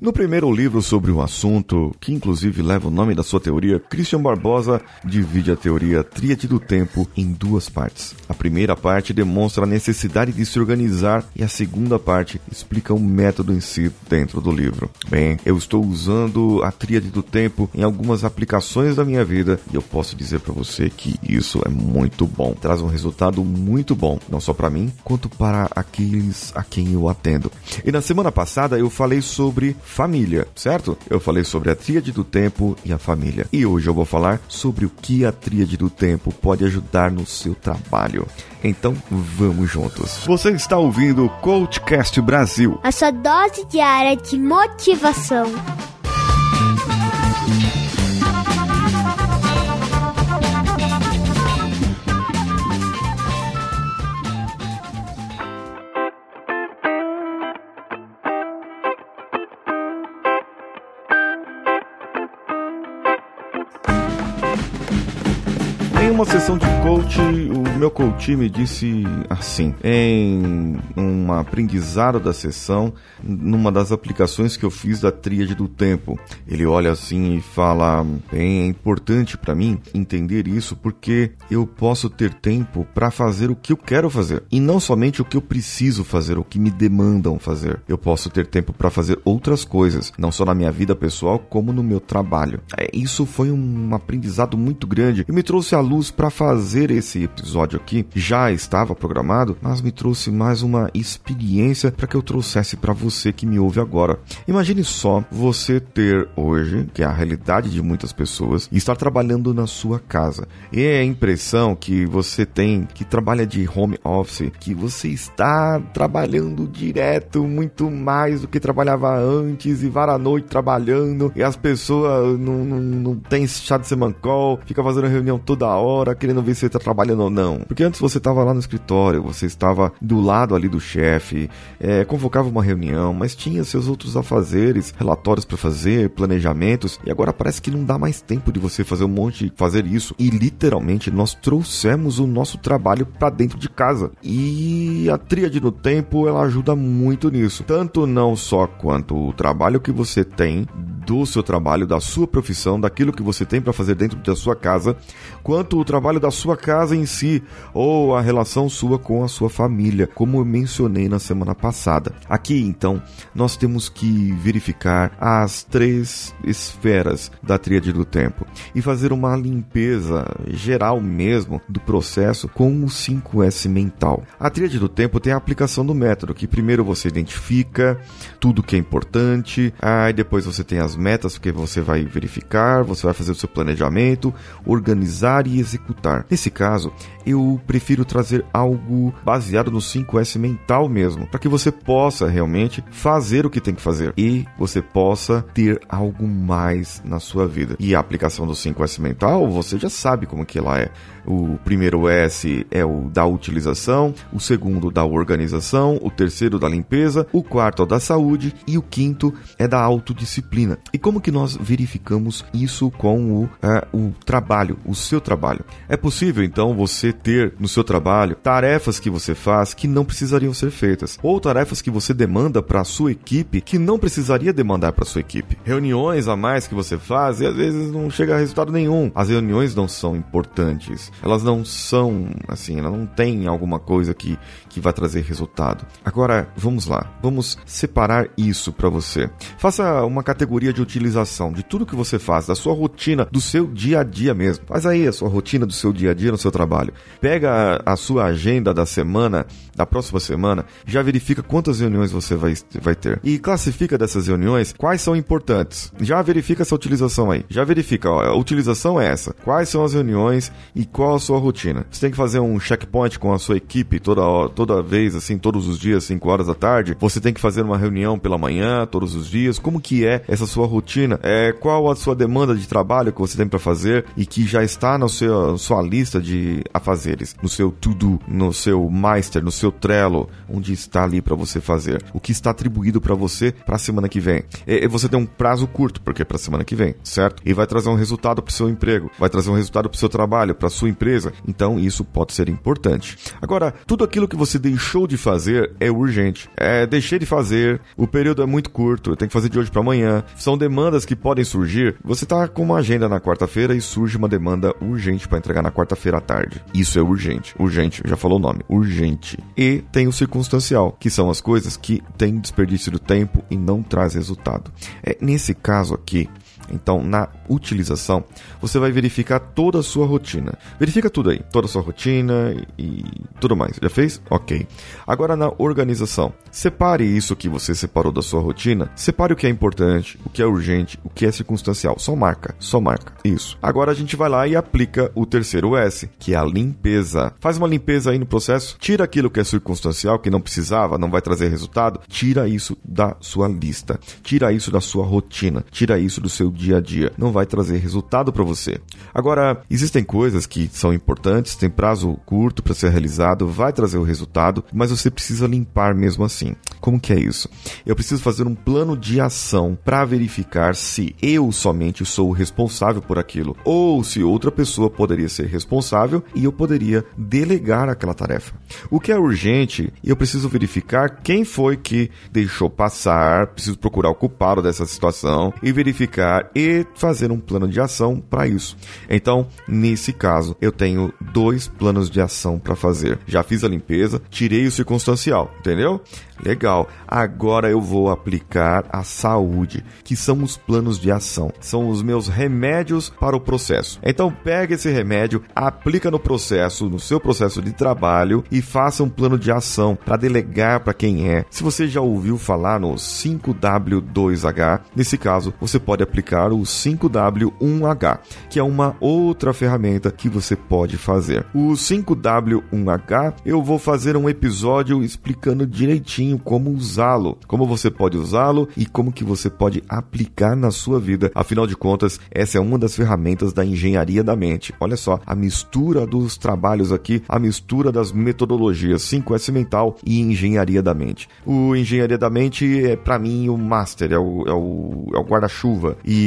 No primeiro livro sobre o assunto, que inclusive leva o nome da sua teoria, Christian Barbosa divide a teoria Tríade do Tempo em duas partes. A primeira parte demonstra a necessidade de se organizar e a segunda parte explica o método em si dentro do livro. Bem, eu estou usando a Tríade do Tempo em algumas aplicações da minha vida e eu posso dizer para você que isso é muito bom. Traz um resultado muito bom, não só para mim, quanto para aqueles a quem eu atendo. E na semana passada eu falei sobre família, certo? Eu falei sobre a tríade do tempo e a família. E hoje eu vou falar sobre o que a tríade do tempo pode ajudar no seu trabalho. Então vamos juntos. Você está ouvindo o Coachcast Brasil a sua dose diária de motivação. Uma sessão de coach, o meu coach me disse assim, em um aprendizado da sessão, numa das aplicações que eu fiz da tríade do tempo. Ele olha assim e fala: é importante para mim entender isso porque eu posso ter tempo para fazer o que eu quero fazer e não somente o que eu preciso fazer, o que me demandam fazer. Eu posso ter tempo para fazer outras coisas, não só na minha vida pessoal como no meu trabalho. É, isso foi um aprendizado muito grande e me trouxe à luz para fazer esse episódio aqui já estava programado, mas me trouxe mais uma experiência para que eu trouxesse para você que me ouve agora. Imagine só você ter hoje, que é a realidade de muitas pessoas, estar trabalhando na sua casa. E é a impressão que você tem que trabalha de home office, que você está trabalhando direto muito mais do que trabalhava antes e vara a noite trabalhando e as pessoas não, não, não tem chá de semancol, fica fazendo reunião toda hora querendo ver se você tá trabalhando ou não. Porque antes você estava lá no escritório, você estava do lado ali do chefe, é, convocava uma reunião, mas tinha seus outros afazeres, relatórios para fazer, planejamentos, e agora parece que não dá mais tempo de você fazer um monte, fazer isso. E literalmente nós trouxemos o nosso trabalho para dentro de casa. E a tríade do tempo, ela ajuda muito nisso. Tanto não só quanto o trabalho que você tem do seu trabalho, da sua profissão, daquilo que você tem para fazer dentro da sua casa, quanto o trabalho da sua casa em si ou a relação sua com a sua família, como eu mencionei na semana passada. Aqui, então, nós temos que verificar as três esferas da tríade do tempo e fazer uma limpeza geral mesmo do processo com o 5S mental. A tríade do tempo tem a aplicação do método, que primeiro você identifica tudo que é importante, aí depois você tem as metas que você vai verificar, você vai fazer o seu planejamento, organizar e executar. Nesse caso, eu prefiro trazer algo baseado no 5S mental mesmo, para que você possa realmente fazer o que tem que fazer e você possa ter algo mais na sua vida. E a aplicação do 5S mental, você já sabe como que ela é. O primeiro S é o da utilização, o segundo da organização, o terceiro da limpeza, o quarto é o da saúde e o quinto é da autodisciplina. E como que nós verificamos isso com o, é, o trabalho, o seu trabalho? É possível então você ter no seu trabalho tarefas que você faz que não precisariam ser feitas, ou tarefas que você demanda para a sua equipe que não precisaria demandar para sua equipe. Reuniões a mais que você faz e às vezes não chega a resultado nenhum. As reuniões não são importantes. Elas não são assim, elas não têm alguma coisa que que vai trazer resultado. Agora, vamos lá. Vamos separar isso para você. Faça uma categoria de utilização de tudo que você faz, da sua rotina, do seu dia a dia mesmo. Faz aí a sua rotina do seu dia a dia no seu trabalho. Pega a sua agenda da semana, da próxima semana, já verifica quantas reuniões você vai, vai ter. E classifica dessas reuniões quais são importantes. Já verifica essa utilização aí. Já verifica, ó, a utilização é essa. Quais são as reuniões e qual a sua rotina. Você tem que fazer um checkpoint com a sua equipe toda hora toda vez, assim, todos os dias, 5 horas da tarde? Você tem que fazer uma reunião pela manhã, todos os dias? Como que é essa sua rotina? É, qual a sua demanda de trabalho que você tem para fazer e que já está na sua, sua lista de afazeres, no seu to-do, no seu master, no seu Trello, onde está ali para você fazer? O que está atribuído para você para a semana que vem? E, você tem um prazo curto, porque é para semana que vem, certo? E vai trazer um resultado para o seu emprego, vai trazer um resultado para o seu trabalho, para sua empresa. Então isso pode ser importante. Agora, tudo aquilo que você deixou de fazer é urgente. É, deixei de fazer, o período é muito curto, tenho que fazer de hoje para amanhã. São demandas que podem surgir. Você tá com uma agenda na quarta-feira e surge uma demanda urgente para entregar na quarta-feira à tarde. Isso é urgente. Urgente, já falou o nome. Urgente. E tem o circunstancial, que são as coisas que têm desperdício do tempo e não traz resultado. É, nesse caso aqui, então, na utilização, você vai verificar toda a sua rotina. Verifica tudo aí, toda a sua rotina e tudo mais. Já fez? Ok. Agora na organização, separe isso que você separou da sua rotina, separe o que é importante, o que é urgente, o que é circunstancial. Só marca, só marca. Isso. Agora a gente vai lá e aplica o terceiro S, que é a limpeza. Faz uma limpeza aí no processo, tira aquilo que é circunstancial, que não precisava, não vai trazer resultado, tira isso da sua lista, tira isso da sua rotina, tira isso do seu dia a dia. Não vai trazer resultado para você. Agora, existem coisas que são importantes, tem prazo curto para ser realizado, vai trazer o resultado, mas você precisa limpar mesmo assim. Como que é isso? Eu preciso fazer um plano de ação para verificar se eu somente sou o responsável por aquilo ou se outra pessoa poderia ser responsável e eu poderia delegar aquela tarefa. O que é urgente, eu preciso verificar quem foi que deixou passar, preciso procurar o culpado dessa situação e verificar e fazer um plano de ação para isso. Então, nesse caso, eu tenho dois planos de ação para fazer. Já fiz a limpeza, tirei o circunstancial, entendeu? Legal. Agora eu vou aplicar a saúde, que são os planos de ação. São os meus remédios para o processo. Então pega esse remédio, aplica no processo, no seu processo de trabalho e faça um plano de ação para delegar para quem é. Se você já ouviu falar no 5W2H, nesse caso você pode aplicar o 5W1H, que é uma outra ferramenta que você pode fazer. O 5W1H eu vou fazer um episódio explicando direitinho como usá-lo, como você pode usá-lo e como que você pode aplicar na sua vida. Afinal de contas, essa é uma das ferramentas da engenharia da mente. Olha só, a mistura dos trabalhos aqui, a mistura das metodologias 5S mental e engenharia da mente. O engenharia da mente é para mim o master, é o, é o, é o guarda-chuva e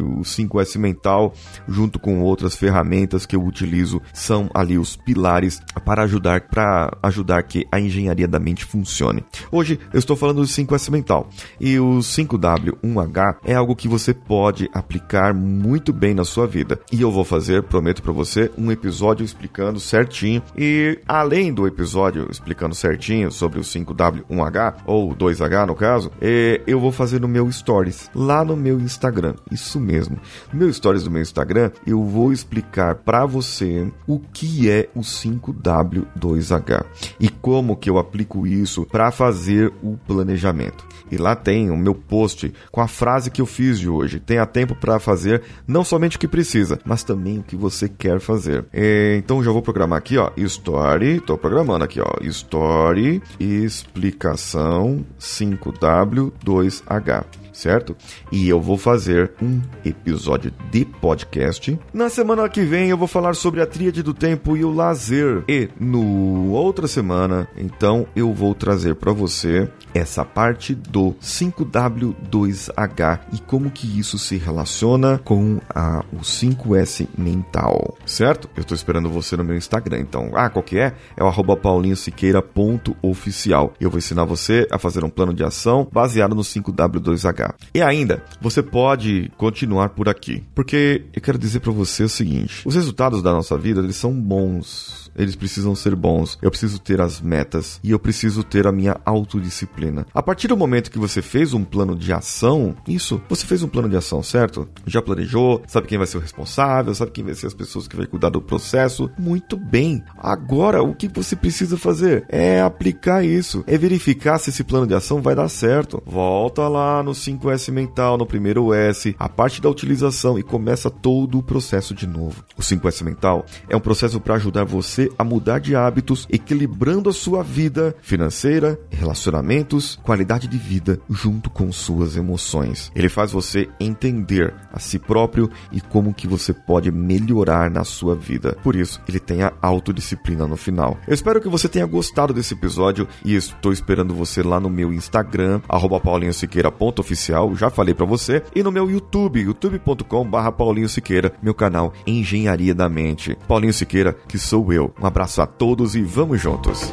o 5S mental junto com outras ferramentas que eu utilizo são ali os pilares para ajudar para ajudar que a engenharia da mente funcione. Hoje eu estou falando do 5S mental e o 5W1H é algo que você pode aplicar muito bem na sua vida. E eu vou fazer, prometo para você, um episódio explicando certinho e além do episódio explicando certinho sobre o 5W1H ou 2H no caso, é, eu vou fazer no meu stories lá no meu Instagram. Isso mesmo. No meu stories do meu Instagram, eu vou explicar para você o que é o 5W2H e como que eu aplico isso para fazer o planejamento. E lá tem o meu post com a frase que eu fiz de hoje. Tenha tempo para fazer não somente o que precisa, mas também o que você quer fazer. É, então já vou programar aqui, ó, Story, tô programando aqui, ó, Story explicação 5W2H certo? E eu vou fazer um episódio de podcast. Na semana que vem eu vou falar sobre a tríade do tempo e o lazer. E no outra semana, então eu vou trazer para você essa parte do 5W2H e como que isso se relaciona com a, o 5S mental, certo? Eu tô esperando você no meu Instagram, então, ah, qual que é? É o arroba paulinhosiqueira.oficial. Eu vou ensinar você a fazer um plano de ação baseado no 5W2H. E ainda, você pode continuar por aqui, porque eu quero dizer para você o seguinte, os resultados da nossa vida, eles são bons eles precisam ser bons. Eu preciso ter as metas e eu preciso ter a minha autodisciplina. A partir do momento que você fez um plano de ação, isso, você fez um plano de ação, certo? Já planejou, sabe quem vai ser o responsável, sabe quem vai ser as pessoas que vai cuidar do processo. Muito bem. Agora, o que você precisa fazer é aplicar isso, é verificar se esse plano de ação vai dar certo. Volta lá no 5S mental, no primeiro S, a parte da utilização e começa todo o processo de novo. O 5S mental é um processo para ajudar você a mudar de hábitos, equilibrando a sua vida financeira, relacionamentos, qualidade de vida junto com suas emoções. Ele faz você entender a si próprio e como que você pode melhorar na sua vida. Por isso, ele tem a autodisciplina no final. Eu espero que você tenha gostado desse episódio e estou esperando você lá no meu Instagram, paulinhosiqueira.oficial oficial, já falei para você, e no meu YouTube, Siqueira, meu canal Engenharia da Mente. Paulinho Siqueira, que sou eu. Um abraço a todos e vamos juntos.